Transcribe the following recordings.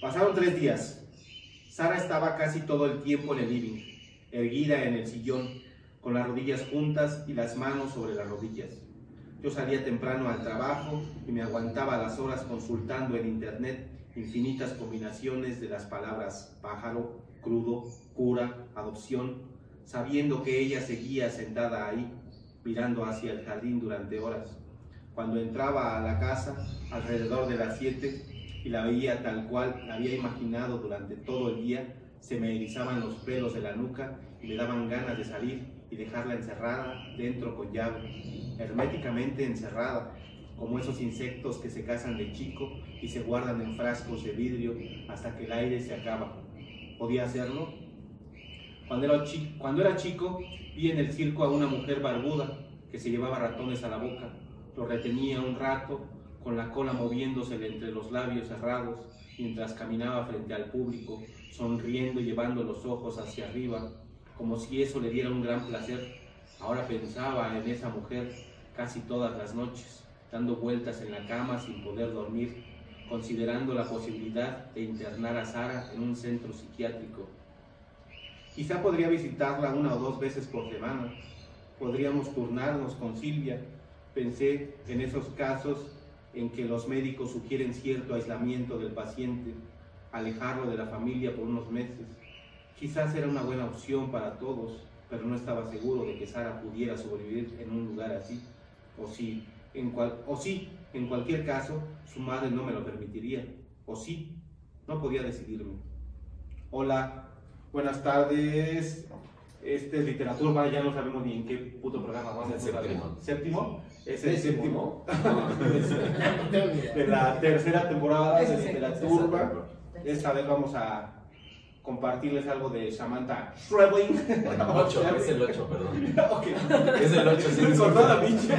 Pasaron tres días. Sara estaba casi todo el tiempo en el living, erguida en el sillón, con las rodillas juntas y las manos sobre las rodillas. Yo salía temprano al trabajo y me aguantaba las horas consultando en internet infinitas combinaciones de las palabras pájaro, crudo, cura, adopción, sabiendo que ella seguía sentada ahí, mirando hacia el jardín durante horas. Cuando entraba a la casa, alrededor de las siete, y la veía tal cual la había imaginado durante todo el día, se me erizaban los pelos de la nuca y me daban ganas de salir y dejarla encerrada dentro con llave, herméticamente encerrada, como esos insectos que se casan de chico y se guardan en frascos de vidrio hasta que el aire se acaba. ¿Podía hacerlo? Cuando era, chico, cuando era chico, vi en el circo a una mujer barbuda que se llevaba ratones a la boca. Lo retenía un rato, con la cola moviéndose entre los labios cerrados, mientras caminaba frente al público, sonriendo y llevando los ojos hacia arriba, como si eso le diera un gran placer. Ahora pensaba en esa mujer casi todas las noches, dando vueltas en la cama sin poder dormir, considerando la posibilidad de internar a Sara en un centro psiquiátrico. Quizá podría visitarla una o dos veces por semana. Podríamos turnarnos con Silvia. Pensé en esos casos en que los médicos sugieren cierto aislamiento del paciente, alejarlo de la familia por unos meses. Quizás era una buena opción para todos, pero no estaba seguro de que Sara pudiera sobrevivir en un lugar así. O sí, en cual, o sí, en cualquier caso, su madre no me lo permitiría. O sí, no podía decidirme. Hola, buenas tardes. Este es literatura, ya no sabemos ni en qué puto programa vamos a Séptimo. ¿Séptimo? Es el séptimo. de la tercera temporada de literatura. Esta vez vamos a compartirles algo de Samantha Schreblin. Ocho, es el 8, perdón. Ok. Es el 8, sí. La pinche.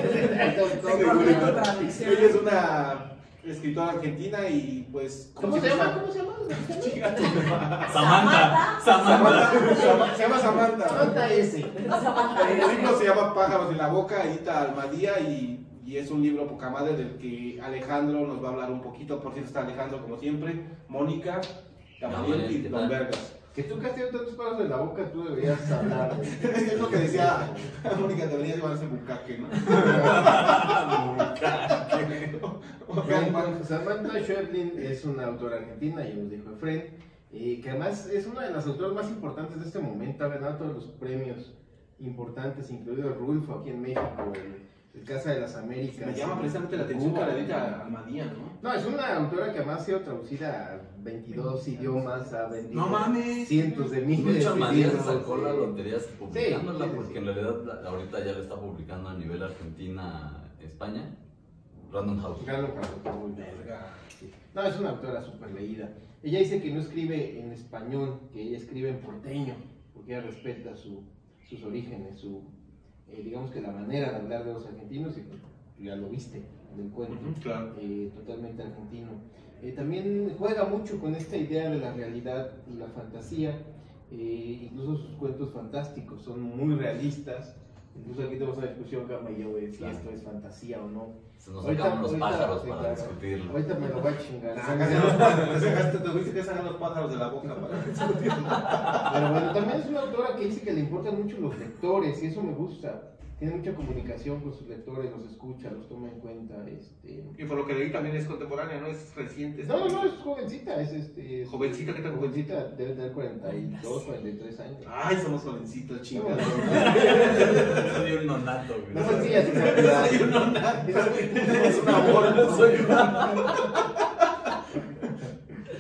Ella es una escritora argentina y pues... ¿Cómo se llama? ¿Cómo se llama? Samantha, Samantha. Samantha. Se llama Samantha. Samantha S. El libro se llama Pájaros en la Boca, edita Almadía y, y es un libro poca madre del que Alejandro nos va a hablar un poquito. Por cierto, está Alejandro como siempre, Mónica, Gamaliel Gamaliel, y ¿qué Don? Vergas. Que tú que has tenido tantos palos en la boca, tú deberías hablar. es lo que decía Mónica, debería llamarse bucaque, ¿no? Samantha Schweblin es una autora argentina, ya nos dijo Efren, eh, que además es una de las autoras más importantes de este momento, ha ganado todos los premios importantes, incluido el Rulfo aquí en México, el, el Casa de las Américas. Me llama precisamente la atención que la edita Almadía, ¿no? No, es una autora que además ha sido traducida a 22 idiomas, ha vendido No mames. cientos de miles Muchas de libros, sacó la eh, lotería publicándola, sí, sí, porque sí. en realidad ahorita ya la está publicando a nivel Argentina-España. Random House. Carlos, muy verga. Sí. No, es una autora súper leída. Ella dice que no escribe en español, que ella escribe en porteño, porque ella respeta su- sus orígenes, su, eh, digamos que la manera de hablar de los argentinos, y pues, ya lo viste en el cuento, Ujú, claro. eh, totalmente argentino. Eh, también juega mucho con esta idea de la realidad y la fantasía, eh, incluso sus cuentos fantásticos son muy realistas. Incluso aquí tenemos una discusión, Gama y yo, de si Claro. esto es fantasía o no. Se nos Ahorita- sacaron los ahorita- pájaros sí, para discutirlo. Ahorita me lo va a chingar. Sacaste los pájaros, te sacaste, te fuiste que sacan los pájaros de la boca para Pero bueno, también es una autora que dice que le importan mucho los lectores y eso me gusta. Tiene mucha comunicación con sus lectores, los escucha, los toma en cuenta. Este... Y por lo que leí también es contemporánea, no es reciente. No, no, no, es jovencita, es este. es- Jovencita, ¿qué tan jovencita? Debe tener 42, 43 años. Ay, somos jovencitos, chingados. Soy un nonato, güey. No su propiedad. Soy un nonato. Es un amor. Soy un nonato.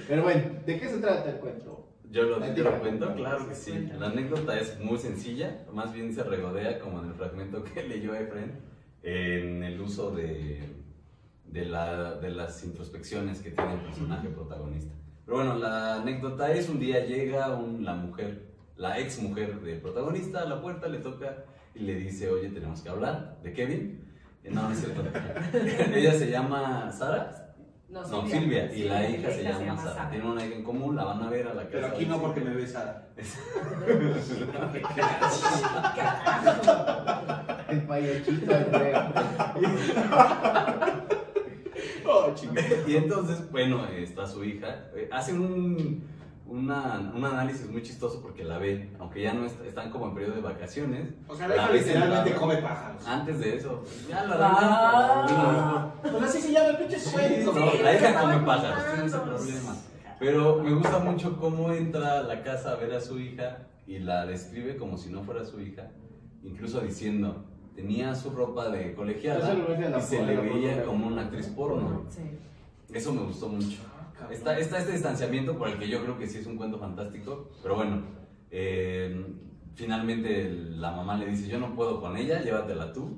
Pero bueno, ¿de qué se trata el cuento? Yo lo, yo lo cuento, claro que sí. La anécdota es muy sencilla, más bien se regodea como en el fragmento que leyó Efren, en el uso de, de, la- de las introspecciones que tiene el personaje protagonista. Pero bueno, la anécdota es un día llega un- la mujer, la ex mujer del protagonista a la puerta, le toca y le dice, oye, tenemos que hablar de Kevin. No, no es cierto. Ella se llama Sara. No, Silvia. Y la hija se llama Sara. Tienen una hija en común, la van a ver a la casa. Pero aquí no porque me besa. El payachito, reo. Oh, chingada. Y entonces, bueno, está su hija. eh, Hace un, una- un análisis muy chistoso porque la ve, aunque ya no est- están como en periodo de vacaciones. O sea, la literalmente come pájaros. Antes de eso, ya la Ah. Pues así se llama el pinche Sí, cuento. no, Sí, la hija come pájaros, tiene ese problema. Pero me gusta mucho cómo entra a la casa a ver a su hija y la describe como si no fuera su hija, incluso diciendo, tenía su ropa de colegiala y se le veía como una actriz porno. Sí. Eso me gustó mucho. Está, está este distanciamiento por el que yo creo que sí es un cuento fantástico, pero bueno, eh, finalmente la mamá le dice, yo no puedo con ella, llévatela tú.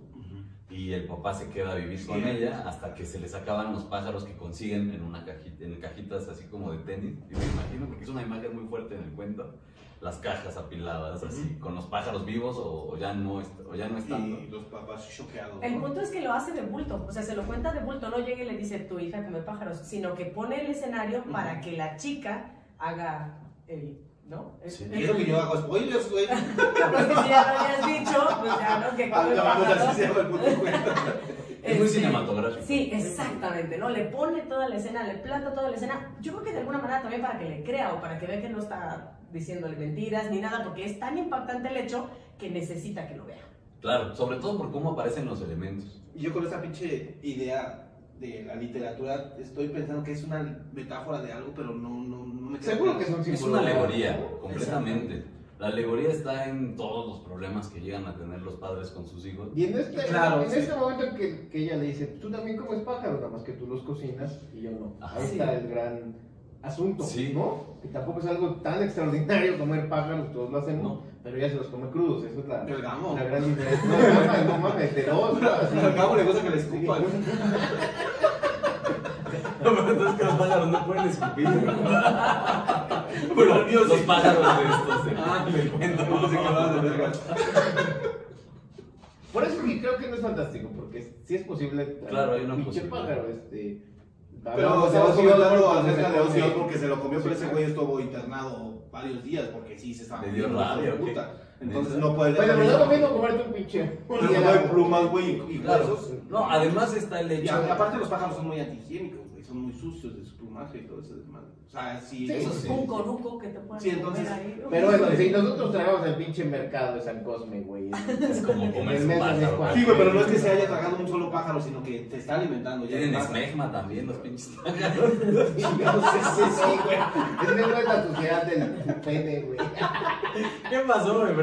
Y el papá se queda a vivir Sí. con ella hasta que se les acaban los pájaros que consiguen en una cajita, en cajitas así como de tenis. Y me imagino, porque es una imagen muy fuerte en el cuento, las cajas apiladas así, con los pájaros vivos o, o ya no est- o ya no están. Y los papás choqueados. El ¿no? punto es que lo hace de bulto, o sea, se lo cuenta de bulto, no llega y le dice tu hija come pájaros, sino que pone el escenario para que la chica haga el, ¿no? Sí. Y eso que yo hago spoilers, güey. Pues que si ya lo habías dicho, pues ya, ¿no? Que come Ah, pues así pájaros. se llama el puto cuento. Es muy Este, cinematográfico. Sí, exactamente, ¿no? Le pone toda la escena, le plata toda la escena. Yo creo que de alguna manera también para que le crea o para que vea que no está diciéndole mentiras ni nada, porque es tan impactante el hecho que necesita que lo vea. Claro, sobre todo por cómo aparecen los elementos. Y yo con esa pinche idea de la literatura estoy pensando que es una metáfora de algo, pero no, no, no me queda Seguro claro. que es un Es una alegoría, completamente. La alegoría está en todos los problemas que llegan a tener los padres con sus hijos. Y en este, Claro, en sí. este momento en que, que ella le dice, tú también comes pájaros, nada más que tú los cocinas y yo no. Ajá. Ahí Sí. está el gran asunto, Sí. ¿no? Que tampoco es algo tan extraordinario comer pájaros, todos lo hacemos, No. pero ella se los come crudos, eso es la, El gamo. la gran diferencia. No, no mames, no mames, de dos, ¿no? Así. Al cabo le gusta que le escupan. Pero entonces que los pájaros no pueden escupir. Pero los pájaros de estos Ah, no vas. Por eso que creo que no es fantástico, porque sí es posible. Claro, hay una pinche posibilidad. pájaro, este. Pero comentando Osbourne, acerca de Ozzy porque se lo comió, pero ese güey estuvo internado varios días porque sí se estaba hijo de puta. Entonces no puede Bueno, pero es lo mismo comerte un pinche. Pero no hay plumas, güey, y Claro. huesos. No, además está el Y hecho. a- aparte los pájaros son muy antihigiénicos, güey, son muy sucios de su plumaje y todo ese desmadre. O sea, sí, Sí, eso sí. Un conuco que te puedas Sí, entonces- comer ahí. Pero bueno, si nosotros tragamos el pinche mercado de San Cosme, güey. Es como comer un de pájaro. Sí, güey, pero no es que se haya tragado un solo pájaro, sino que te está alimentando. Ya Tienen esmegma también los pinches pájaros. Sí, sí, sí, güey. Es no es la suciedad del pene, güey. ¿Qué pasó, güey?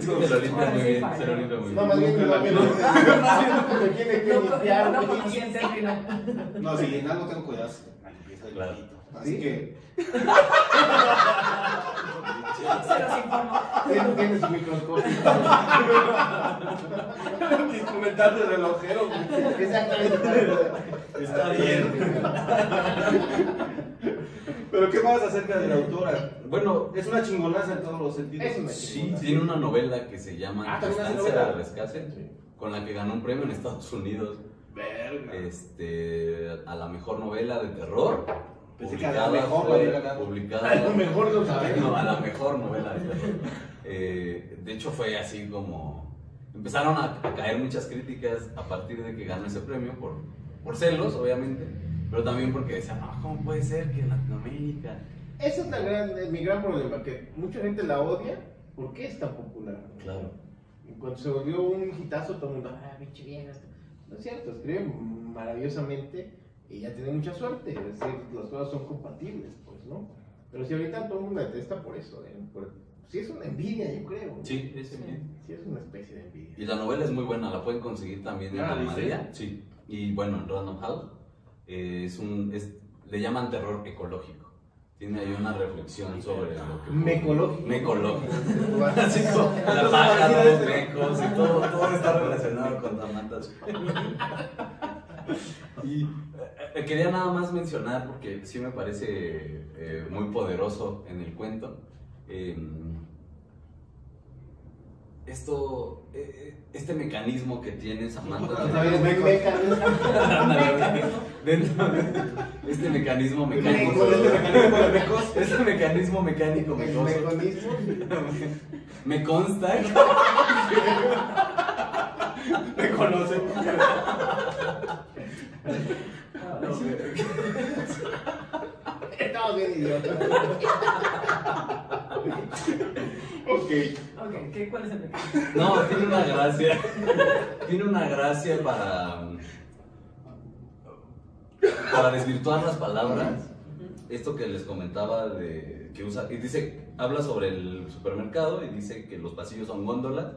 Se lo limpia muy bien, se lo limpia muy No, bien. más bien, Nunca más bien, la más bien, me tiene que No, limpiar, no. No, sí, en algo tengo cuidado, Claro. Así ¿Sí? que, Se los informo. Tiene, tiene su microscopio. comentarios de relojero. Exactamente. Está bien. Pero ¿qué más acerca de la autora? Bueno, Es una chingonaza en todos los sentidos. Es una sí, tiene una novela que se llama Ah, Rescate, con la que ganó un premio en Estados Unidos Verga. este, a la mejor novela de terror. Pensé que a la mejor fue- publicada- A lo mejor sabemos. No, a la mejor novela de terror. Eh, de hecho, fue así como. Empezaron a, a caer muchas críticas a partir de que ganó ese premio, por, por celos, obviamente, pero también porque decían, no, ¿cómo puede ser que en Latinoamérica? Ese es la gran, mi gran problema, que mucha gente la odia. ¿Por qué es tan popular? Claro. Y Cuando se volvió un hitazo, todo el mundo, ah, pinche vieja. No es cierto, escribe maravillosamente y ya tiene mucha suerte. Es decir, las cosas son compatibles, pues, ¿no? Pero si ahorita todo el mundo detesta por eso, ¿eh? Por, sí es una envidia, yo creo. Sí, ese bien. Sí es una especie de envidia. Y la novela es muy buena, la pueden conseguir también en Ah, ¿dice? María. Sí. Y bueno, en Random House. eh, es un, es- le llaman terror ecológico. Tiene ahí una reflexión sobre lo que... Mecológico. Mecológico. Así como la pájaro, los mecos y todo, todo está relacionado con Tamantas. Y eh, eh, quería nada más mencionar, porque sí me parece eh, muy poderoso en el cuento, eh, esto, eh, este mecanismo que tiene Samantha. Dentro de este mecanismo mecánico. Este mecanismo de mecos. Este mecanismo mecánico. Me consta Me conocen. Estamos bien idiotas. Ok. Ok, ¿qué, ¿cuál es el pecado? No, tiene una gracia. Tiene una gracia para. Para desvirtuar las palabras. Esto que les comentaba de que usa. Y dice, habla sobre el supermercado y dice que los pasillos son góndolas,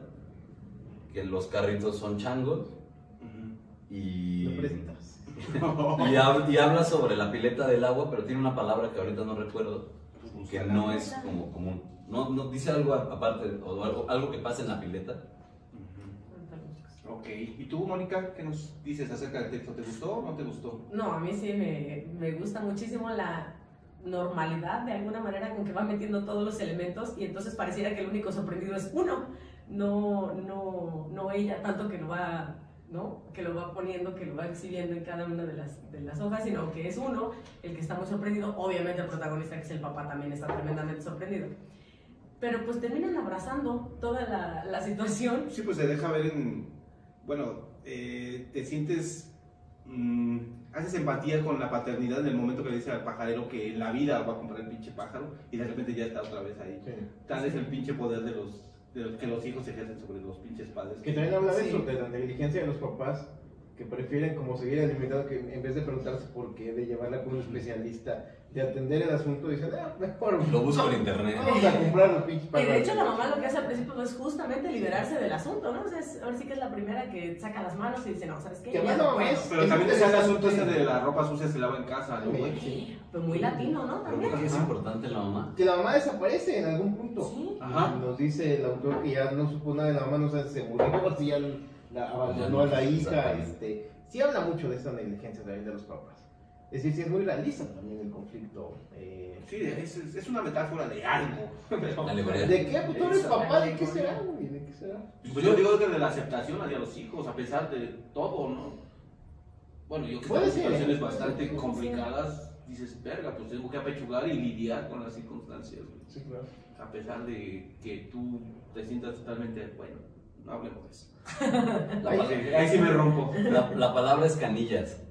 que los carritos son changos y. Y, hab- y habla sobre la pileta del agua, pero tiene una palabra que ahorita no recuerdo, que no es como común. No, no dice algo aparte, o algo, algo que pasa en la pileta. Ok. ¿Y tú, Mónica, qué nos dices acerca del texto? ¿Te gustó o no te gustó? No, a mí sí me, me gusta muchísimo la normalidad de alguna manera con que va metiendo todos los elementos y entonces pareciera que el único sorprendido es uno, no, no, no ella tanto que lo va, ¿no? que lo va poniendo, que lo va exhibiendo en cada una de las, de las hojas, sino que es uno el que está muy sorprendido. Obviamente el protagonista, que es el papá, también está tremendamente sorprendido. Pero pues terminan abrazando toda la, la situación. Sí, pues se deja ver en. Bueno, eh, te sientes. mm, haces empatía con la paternidad en el momento que le dice al pajarero que en la vida va a comprar el pinche pájaro y de repente ya está otra vez ahí. Sí. Tal es el pinche poder de los, de los que los hijos ejercen sobre los pinches padres. Que también habla de Sí. eso, de la negligencia de los papás que prefieren como seguir alimentando que en vez de preguntarse por qué, de llevarla con un especialista, de atender el asunto, dicen, ah, mejor Lo busco en internet. vamos a comprar los pinches Y de hecho la pájaros". mamá lo que hace al principio es justamente liberarse del asunto, ¿no? O sea, es- ahora sí que es la primera que saca las manos y dice, no, ¿sabes qué? Que Ya no es- Pero también está el asunto este de la ropa sucia se lava en casa, ¿no? Sí. Pues muy latino, ¿no? Pero También. ¿por qué es importante la mamá? Que la mamá desaparece en algún punto. Sí. Ajá. Nos dice el autor que ya no supo nada de la mamá, no sabe si se murió, si ya la abandonó a la hija. Este, sí habla mucho de esta negligencia también de los papás. Es decir, sí es muy realista también el conflicto. eh, Sí, es, es- una metáfora de algo. ¿De qué? Pues tú eres Esa papá, ¿de qué será? güey? ¿De qué será? Pues yo digo que de la aceptación hacia los hijos, a pesar de todo, ¿no? Bueno, yo que en situaciones ¿eh? bastante complicadas, dices, verga, pues tengo que apechugar y lidiar con las circunstancias, güey. Sí, claro. A pesar de que tú te sientas totalmente, bueno, no hablemos de eso. La, Ahí, sí me rompo. la- la palabra es canillas.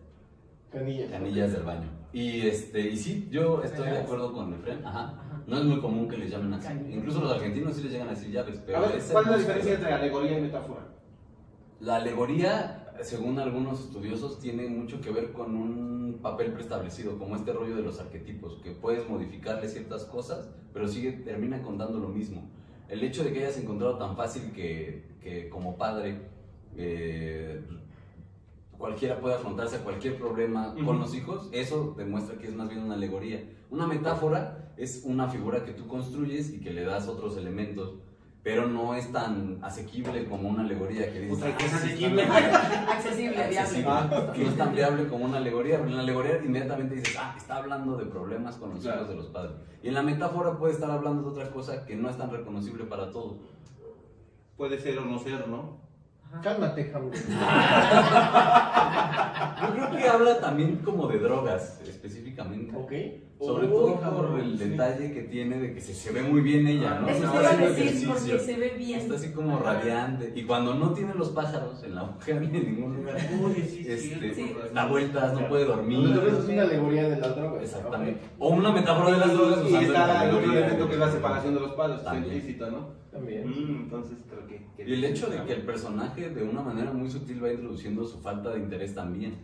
Canillas. Canillas del baño. Y este, y sí, yo estoy de acuerdo con Efren. Ajá. Ajá. No es muy común que les llamen así. Canillas. Incluso los argentinos sí les llegan a decir llaves. Pero A ver, ¿cuál es la diferencia entre alegoría y metáfora? La alegoría, según algunos estudiosos, tiene mucho que ver con un papel preestablecido, como este rollo de los arquetipos, que puedes modificarle ciertas cosas, pero sigue, termina contando lo mismo. El hecho de que hayas encontrado tan fácil que, que como padre eh, cualquiera puede afrontarse a cualquier problema con los hijos, eso demuestra que es más bien una alegoría. Una metáfora es una figura que tú construyes y que le das otros elementos, pero no es tan asequible como una alegoría que Puta, que es "Ah, sí, asequible". Accesible, viable. accesible, Ah. que no es tan viable como una alegoría. Pero en la alegoría inmediatamente dices, ah, está hablando de problemas con los Claro. hijos de los padres. Y en la metáfora puede estar hablando de otra cosa que no es tan reconocible para todos. Puede ser o no ser, ¿no? Cálmate, Hamlet. Yo creo que habla también como de drogas, específicamente. ¿Ok? Sobre todo por cabrón, el sí. detalle que tiene de que se, se ve muy bien ella, ¿no? Eso Está te iba a decir porque se ve bien. Está así como Ajá. radiante. Y cuando no tiene los pájaros en la boca ni en ningún lugar, Oye, sí, este, Sí. da vueltas, no puede dormir. Entonces es una alegoría de las drogas. Exactamente. O una metáfora de las drogas Y usando está el otro elemento que es la separación de los padres, implícita, ¿no? También. Mm, entonces creo que... que- Y el hecho de que el personaje de una manera muy sutil va introduciendo su falta de interés también.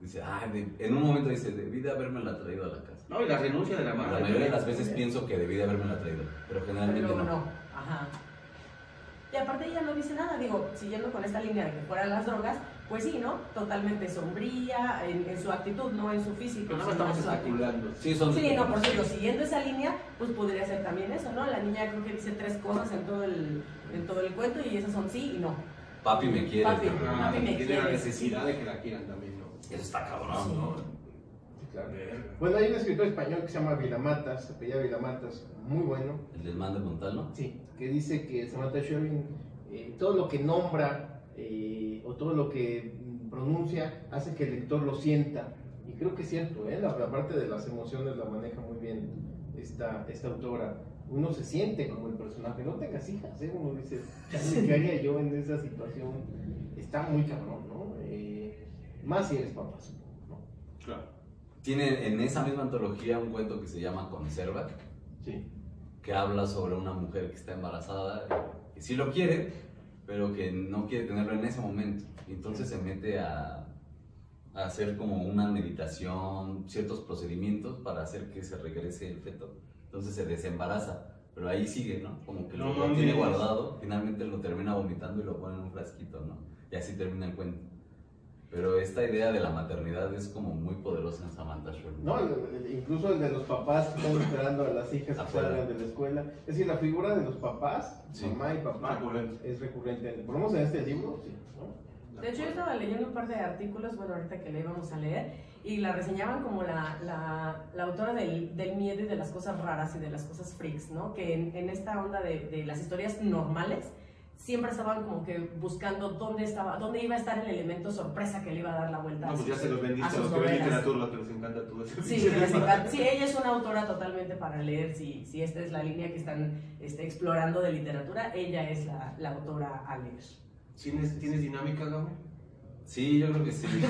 Dice, ah, de- en un momento dice, debí de haberme la traído a la casa. No, y la renuncia de la madre. La mayoría de las veces pienso que debí de haberme la traído, pero generalmente Pero no. no. Ajá. Y aparte ella no dice nada, digo, siguiendo con esta línea de que fueran las drogas, pues sí, ¿no? Totalmente sombría en, en su actitud, no en su físico, Pero no estamos especulando. Sí, son Sí, no, por cierto, siguiendo esa línea, pues podría ser también eso, ¿no? La niña creo que dice tres cosas en todo el, en todo el cuento y esas son sí y no. Papi me quiere. Papi. Ah, Papi me tiene la necesidad de que la quieran también, ¿no? Eso está cabrón, Sí. ¿no? Sí, claro. Bueno, hay un escritor español que se llama Vilamatas, se apellida Vilamatas, muy bueno. El del man de Montalvo. Sí, que dice que Samantha Schwerin, eh, todo lo que nombra eh, o todo lo que pronuncia hace que el lector lo sienta. Y creo que es cierto, ¿eh? la, la parte de las emociones la maneja muy bien esta, esta autora. Uno se siente como el personaje, no tengas hijas, ¿eh? uno dice, "Chale, ¿qué haría yo en esa situación? Está muy cabrón, ¿no? Eh, más si eres papá, supongo, ¿no? Claro. Tiene en esa misma antología un cuento que se llama Conserva, Sí. que habla sobre una mujer que está embarazada, que sí lo quiere, pero que no quiere tenerlo en ese momento. Y entonces se mete a, a hacer como una meditación, ciertos procedimientos para hacer que se regrese el feto. Entonces se desembaraza, pero ahí sigue, ¿no? Como que No lo, tiene guardado, finalmente lo termina vomitando y lo pone en un frasquito, ¿no? Y así termina el cuento. Pero esta idea de la maternidad es como muy poderosa en Samantha Schweblin. No, incluso el de los papás que están esperando a las hijas que salgan de la escuela. Es decir, la figura de los papás, Sí. mamá y papá, Recurrente. es recurrente. Por lo menos en este libro, sí. ¿no? De hecho, yo estaba leyendo un par de artículos, bueno, ahorita que le íbamos a leer, y la reseñaban como la, la, la autora del, del miedo y de las cosas raras y de las cosas freaks, ¿no? Que en, en esta onda de, de las historias normales, siempre estaban como que buscando dónde estaba, dónde iba a estar el elemento sorpresa que le iba a dar la vuelta. No, pues ya se los vendiste a los que ven literatura, los que les encanta todo eso. Sí, que les encanta. Sí, ella es una autora totalmente para leer. Si, si esta es la línea que están este, explorando de literatura, ella es la, la autora a leer. ¿Tienes, ¿Tienes dinámica, Gabo? Sí, yo creo que sí.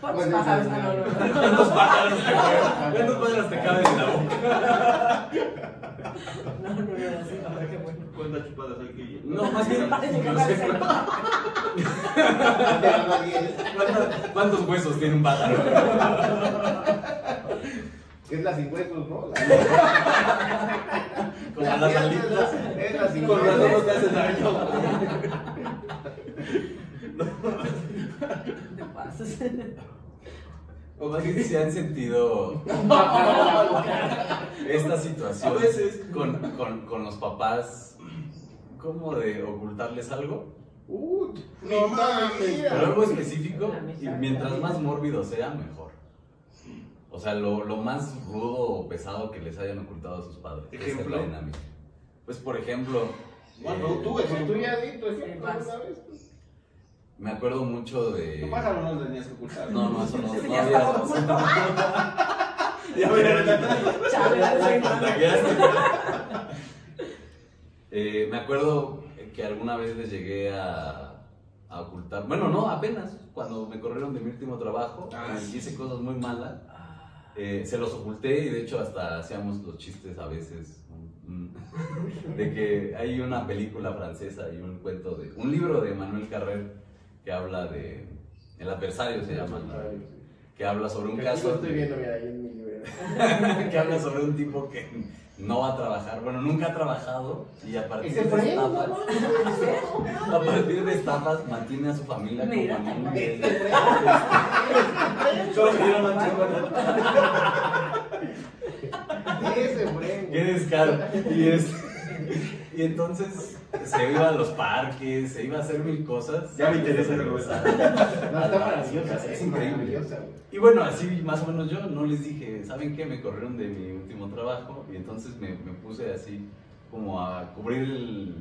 ¿Cuántos pájaros te caben? ¿Cuántos pájaros te caben en la boca? No, no, no, así no, qué bueno. ¿Cuántas chupadas hay que ir? No, más bien. Parece que no sé. ¿cuántos, cuántos huesos tiene un pájaro? Es la sin huesos, ¿no? La- Como las alitas. la- es la sin Con razón no huesos. te hace daño. Te pasas. O más bien si han sentido esta situación A veces. con, con, con los papás, como de ocultarles algo, Uh, No mames. pero algo específico, y mientras más mórbido sea, mejor. O sea, lo, lo más rudo o pesado que les hayan ocultado a sus padres. Esa es ¿Ejemplo? la dinámica. Pues, por ejemplo, Bueno, eh, tú, ejemplo. tú ya di tu ejemplo vas. una vez. Me acuerdo mucho de... Tu pájaro no lo tenías que ocultar. No, no, eso no. No ya había- oculto. Ya. Chale, contagiaste. Eh, me acuerdo que alguna vez les llegué a, a ocultar, bueno, no, apenas, cuando me corrieron de mi último trabajo, Ah, sí. hice cosas muy malas, eh, se los oculté y de hecho hasta hacíamos los chistes a veces, de que hay una película francesa y un cuento de, un libro de Manuel Carrer que habla de, El adversario se llama, ¿no? que habla sobre un caso... estoy viendo, mira, ahí en mi que habla sobre un tipo que no va a trabajar, bueno, nunca ha trabajado y a partir de estafas, a partir de estafas mantiene a su familia como. Ese Fred. Qué descaro. Y, es, y entonces se iba a los parques, se iba a hacer mil cosas. Ya me interesa el regresaba. No, está maravillosa. Es increíble. Y bueno, así más o menos yo no les dije, ¿saben qué? Me corrieron de mi último trabajo y entonces me, me puse así como a cubrir el-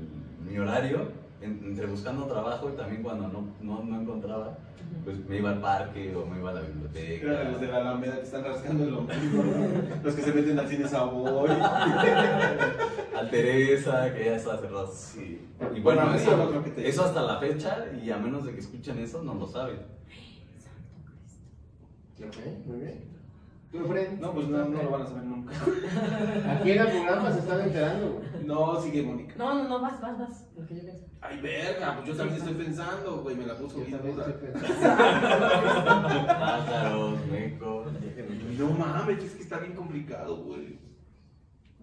mi horario en- entre buscando trabajo y también cuando no, no, no encontraba, pues me iba al parque o me iba a la biblioteca. Eran los de la Alameda que están rascando el ombligo, ¿no? Los que se meten al cine Savoy. A Teresa, que ya está cerrado. Sí. Y bueno, Bueno, eso, eso no creo que te- eso hasta la fecha y a menos de que escuchen eso, no lo saben. Ok, muy bien. ¿Tú, Fred? No, pues no, no lo van a saber nunca. Aquí en el programa se están enterando, güey. No, sigue Mónica. No, no, no, vas, vas, vas. Lo que yo pienso. Ay, verga, pues yo también estoy pensando, güey, me la puso bien pensando. Pájaros, mecos. No mames, es que está bien complicado, güey.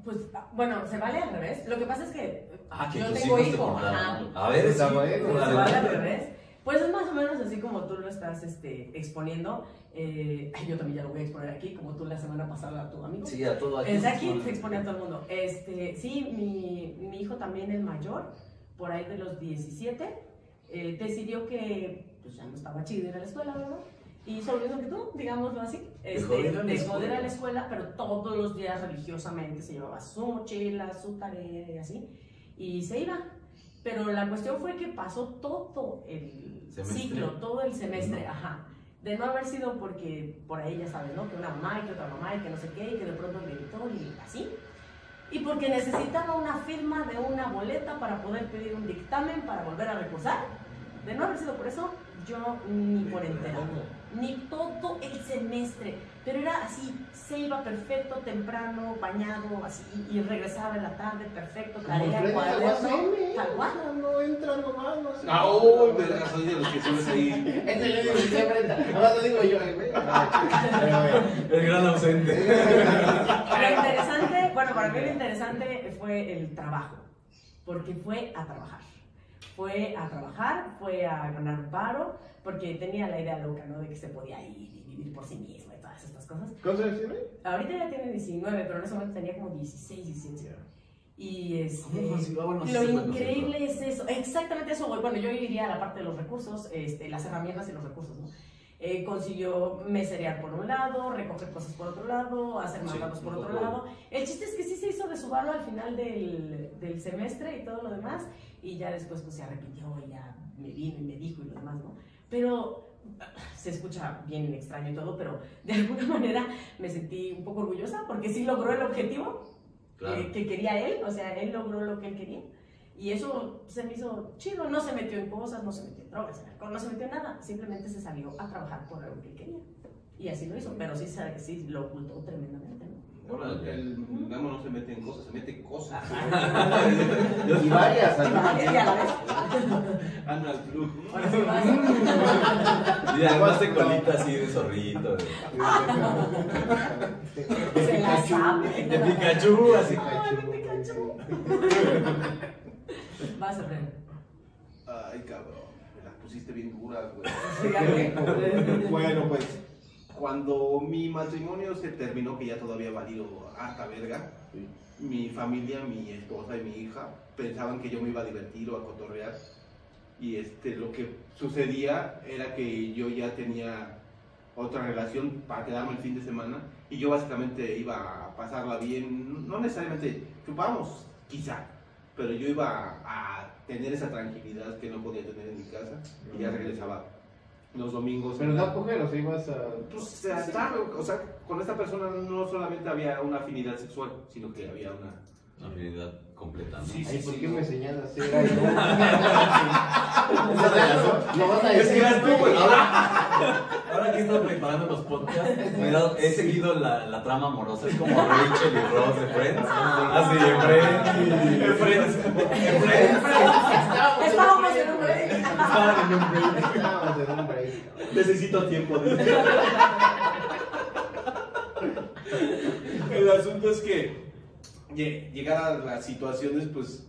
Pues, bueno, se vale al revés. Lo que pasa es que Ah, que yo tus tengo hijos te hijo. ajá. A ver, sí. Está bueno. Pues, se ver. vale al revés. Pues es más o menos así como tú lo estás este, exponiendo. Eh, yo también ya lo voy a exponer aquí, como tú la semana pasada a tu amigo. Sí, a todo aquí. Desde aquí se expone a todo el mundo. Este, sí, mi, mi hijo también, el mayor, por ahí de los 17, eh, decidió que pues, ya no estaba chido ir a la escuela, ¿verdad? Y hizo lo mismo que tú, digámoslo así. Dejó de ir a la dejó de ir a la escuela. pero todos los días religiosamente se llevaba su mochila, su tarea y así. Y se iba. Pero la cuestión fue que pasó todo el Semestre. ciclo, todo el semestre, ajá. De no haber sido porque por ahí ya sabes, ¿no? Que una mamá y que otra mamá y que no sé qué, y que de pronto el director y así. Y porque necesitaba una firma de una boleta para poder pedir un dictamen para volver a recursar. De no haber sido por eso, yo ni por enterado. Ni todo el semestre. Pero era así, se iba perfecto, temprano, bañado, así, y regresaba en la tarde, perfecto, tarea, cuaderno, Aguaseme. tal cual. No entra nomás, no sé. Ah, uy, verga, soy de los que sueles ahí. Este le digo, siempre entra. Nomás lo digo yo. Pero, güey. El gran ausente. Lo interesante, bueno, para mí lo interesante fue el trabajo, porque fue a trabajar. Fue a trabajar, fue a ganar un paro, porque tenía la idea loca, ¿no? De que se podía ir y vivir por sí mismo y todas estas cosas. ¿Cuántos años tiene? Ahorita ya tiene 19, pero en ese momento tenía como 16, 17. Y este, lo increíble es eso, exactamente eso. Bueno, yo iría a la parte de los recursos, este, las herramientas y los recursos, ¿no? Eh, consiguió meserear por un lado, recoger cosas por otro lado, hacer Sí, mandados por un otro poco. lado. El chiste es que sí se hizo de su barro al final del, del semestre y todo lo demás, y ya después pues se arrepintió y ya me vino y me dijo y lo demás, ¿no? Pero ah, se escucha bien extraño y todo, pero de alguna manera me sentí un poco orgullosa porque sí logró el objetivo Claro. eh, que quería él, o sea, él logró lo que él quería. Y eso se me hizo chido, no se metió en cosas, no se metió en drogas, en alcohol, no se metió en nada, simplemente se salió a trabajar por algo que quería. Y así lo hizo, pero sí, sabe- sí lo ocultó tremendamente, ¿no? Órale. El Gamo no se mete en cosas, se mete en cosas. Y varias, Y a- y a la vez. Anda al club. Ahora. Y además de colita así de zorrito. De, Se la sabe. de Pikachu, así. Ay, Pikachu. Vas a aprender. Ay, cabrón, me las pusiste bien duras, güey. Bueno, pues, cuando mi matrimonio se terminó, que ya todavía valido harta verga, mi familia, mi esposa y mi hija pensaban que yo me iba a divertir o a cotorrear. Y este, lo que sucedía era que yo ya tenía otra relación para quedarme el fin de semana y yo básicamente iba a pasarla bien, no necesariamente chupamos, quizá, pero yo iba a tener esa tranquilidad que no podía tener en mi casa y ya regresaba los domingos. Pero no coger, o sea, ibas a. Pues, sea, está- o sea, con esta persona no solamente había una afinidad sexual, sino que había una... Una afinidad ¿no? Sí, Ay, ¿por sí, qué no. me señalas? Era yo. Lo vas a Es que decir. eras tú, güey. Ahora, ahora que he estado preparando los podcasts, he, seguido la, la trama amorosa. Es como Rachel y Ross de Friends. Así, de Friends. De Friends. De Friends. Estábamos en un break. Estaban en un break. Estábamos en un break. Necesito tiempo. dice. El asunto es que llegadas las situaciones, pues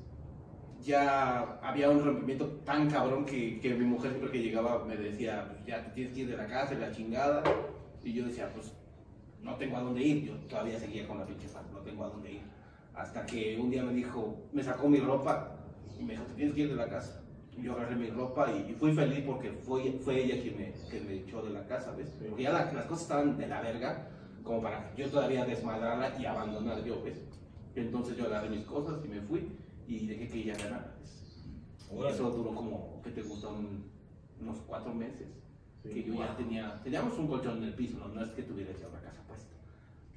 ya había un rompimiento tan cabrón que, que mi mujer siempre que llegaba me decía, pues ya te tienes que ir de la casa la chingada. Y yo decía, pues no tengo a dónde ir. Yo todavía seguía con la pinche fan, no tengo a dónde ir. Hasta que un día me dijo, me sacó mi ropa y me dijo, te tienes que ir de la casa. Y yo agarré mi ropa y, y fui feliz porque fue, fue ella quien me, quien me echó de la casa, ¿ves? Porque ya la- las cosas estaban de la verga, como para yo todavía desmadrarla y abandonar yo, ¿ves? Entonces yo agarré mis cosas y me fui y dejé que ella ganara. eso duró como, ¿qué te gusta? Un- unos cuatro meses. que yo ya tenía, teníamos un colchón en el piso, no, no es que tuviera ya una casa puesta.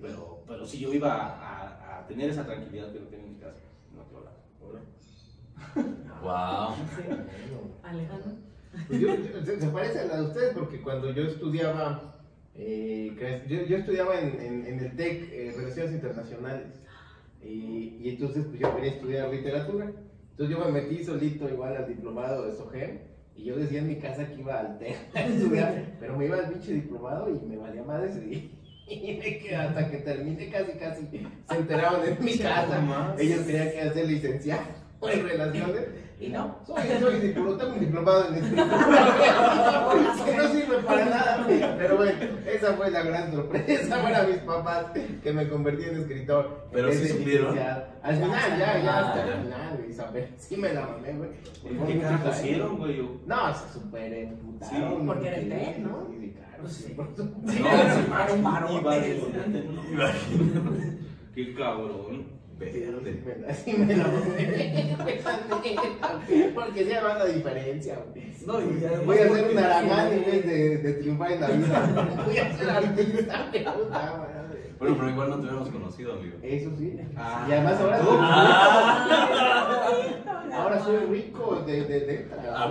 Pero, pero sí yo iba a, a tener esa tranquilidad que no tenía en mi casa, en otro lado. Wow. Sí. Alejandro. Pues yo- se, se parece a la de ustedes porque cuando yo estudiaba, eh, yo, yo estudiaba en, en- en el TEC eh, Relaciones Internacionales y, y entonces pues yo quería estudiar literatura. Entonces yo me metí solito igual al diplomado de SOGEM y yo decía en mi casa que iba al TEC a estudiar, pero me iba al pinche diplomado y me valía madres y, y me quedé hasta que terminé casi casi se enteraban en mi casa. Ellos tenían que hacer licenciado en relaciones. ¿Y no? Soy, soy diplomado, tengo un diplomado en escritura. que no sirve para nada. Pero bueno, esa fue la gran sorpresa para mis papás que me convertí en escritor. Pero sí supieron. Al final, ya, ya, Ah, hasta el final, güey. Isabel, sí me la mamé, güey. ¿Qué carajo hicieron, güey? Yo- No, se super emputaron. Sí, porque era el TEC, ¿no? Sí, claro. Pues sí, sí. por supuesto. Sí, No. Qué cabrón. Verde. sí me. Porque sí habrá la diferencia, güey. No, y además Voy a hacer porque- un aragán en vez de, de triunfar en la vida. Voy a ser artista, me madre. Bueno, pero igual no te hubiéramos conocido, amigo. Eso sí. Ah. y además ahora. Ah. Ahora ahora soy rico de, de, de Ah,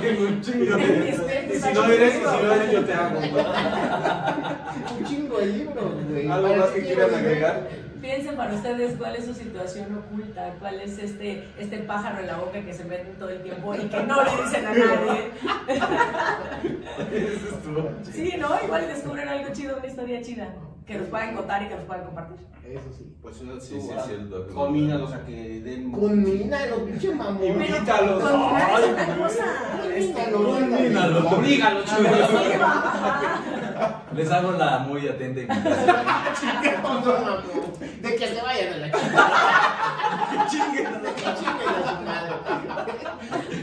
tengo un chingo de- Y si no eres, si no eres, yo te hago. Un chingo de libros, güey. ¿Algo más que quieras agregar? Piensen para ustedes cuál es su situación oculta, cuál es este, este pájaro en la boca que se meten todo el tiempo y que no le dicen a nadie. Sí, ¿no? Igual descubren algo chido, una historia chida, que nos puedan contar y que nos puedan compartir. Eso sí. Pues Sí, sí, es cierto. Combínalos a que den. Culmínalo, pinche mamón. Invítalos. Culminar es otra cosa. Oblígalos, Sí. Les hago la muy atenta invitación. De que se vayan a la chingada. Chinguen. De que chinguen a su madre.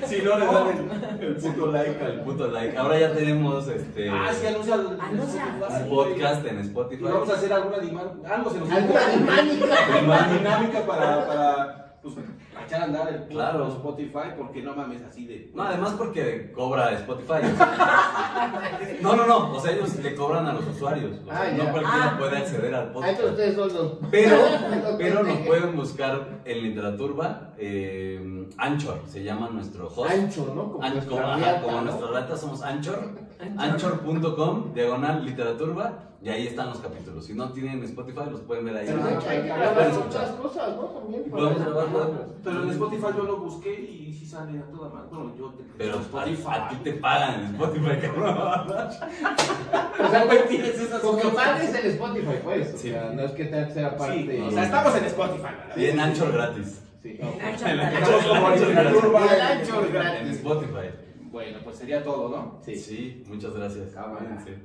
Si no le dan el, el puto like El al. puto like. Ahora ya tenemos este Ah, sí, anuncia el- Anuncia. un podcast en Spotify. Y vamos a hacer alguna dinámica. Algo se nos Alguna dinámica. Dinámica para. para pues, para echar a andar el Claro. Spotify, porque no mames así de. No, además porque cobra Spotify. o sea. No, no, no. O sea, ellos le cobran a los usuarios. O sea, Ah, no ya. cualquiera Ah. puede acceder al podcast. entonces ustedes son los. Pero, pero nos pueden buscar en Literaturba. Eh, Anchor se llama nuestro host. Ancho, ¿no? Como An- nuestra como, ajá, riata, como ¿no? nuestra rata somos Anchor, Anchor. anchor.com, diagonal literaturba, y ahí están los capítulos. Si no tienen Spotify, los pueden ver ahí. Pero de hecho hay pueden otras escuchar. cosas, ¿no? También. Pero en Spotify yo lo busqué y sí sale a toda madre. Bueno, yo te. Pero Spotify. a, ti te pagan en Spotify, cabrón. O sea, tires esas Con que cosas. pagues el Spotify, pues. O sea, no es que tenga que ser aparte. Sí, o sea, estamos en Spotify. ¿verdad? Y en Anchor gratis. Sí. En. Spotify. Bueno, pues sería todo, ¿no? Sí. Sí, muchas gracias. Cámara. Gracias.